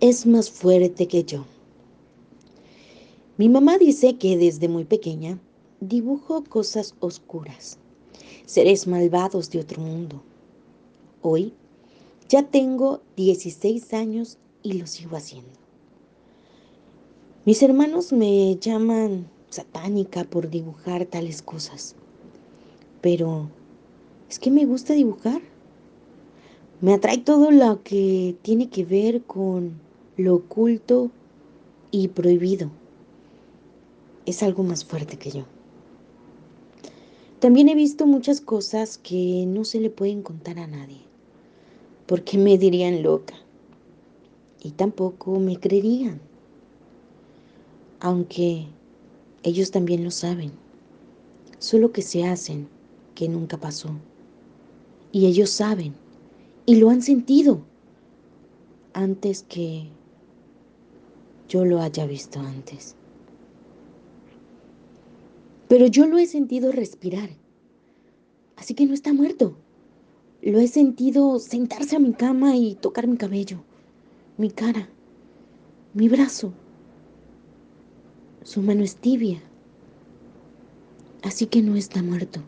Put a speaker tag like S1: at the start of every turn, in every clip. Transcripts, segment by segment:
S1: es más fuerte que yo. Mi mamá dice que desde muy pequeña dibujo cosas oscuras, seres malvados de otro mundo. Hoy ya tengo 16 años y lo sigo haciendo. Mis hermanos me llaman satánica por dibujar tales cosas, pero es que me gusta dibujar. Me atrae todo lo que tiene que ver con lo oculto y prohibido. Es algo más fuerte que yo. También he visto muchas cosas que no se le pueden contar a nadie, porque me dirían loca y tampoco me creerían, aunque ellos también lo saben, solo que se hacen que nunca pasó. Y ellos saben y lo han sentido antes que yo lo haya visto antes. Pero yo lo he sentido respirar, así que no está muerto. Lo he sentido sentarse a mi cama y tocar mi cabello, mi cara, mi brazo. Su mano es tibia, así que no está muerto.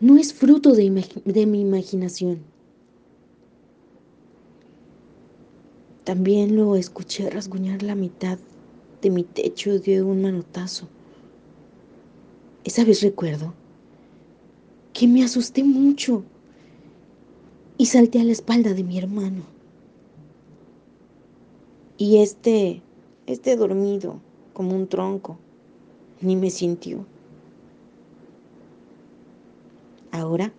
S1: No es fruto de, de mi imaginación. También lo escuché rasguñar la mitad de mi techo de un manotazo. Esa vez recuerdo que me asusté mucho y salté a la espalda de mi hermano. Y este, este dormido como un tronco, ni me sintió. Ahora,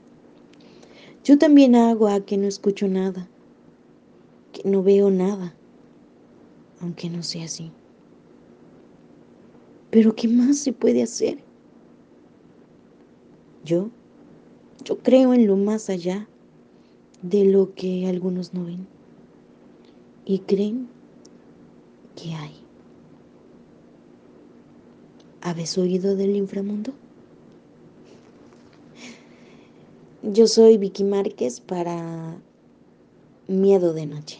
S1: yo también hago a que no escucho nada no veo nada, aunque no sea así. Pero ¿qué más se puede hacer? Yo, yo creo en lo más allá de lo que algunos no ven y creen que hay. ¿Habéis oído del inframundo? Yo soy Vicky Márquez para Miedo de Noche.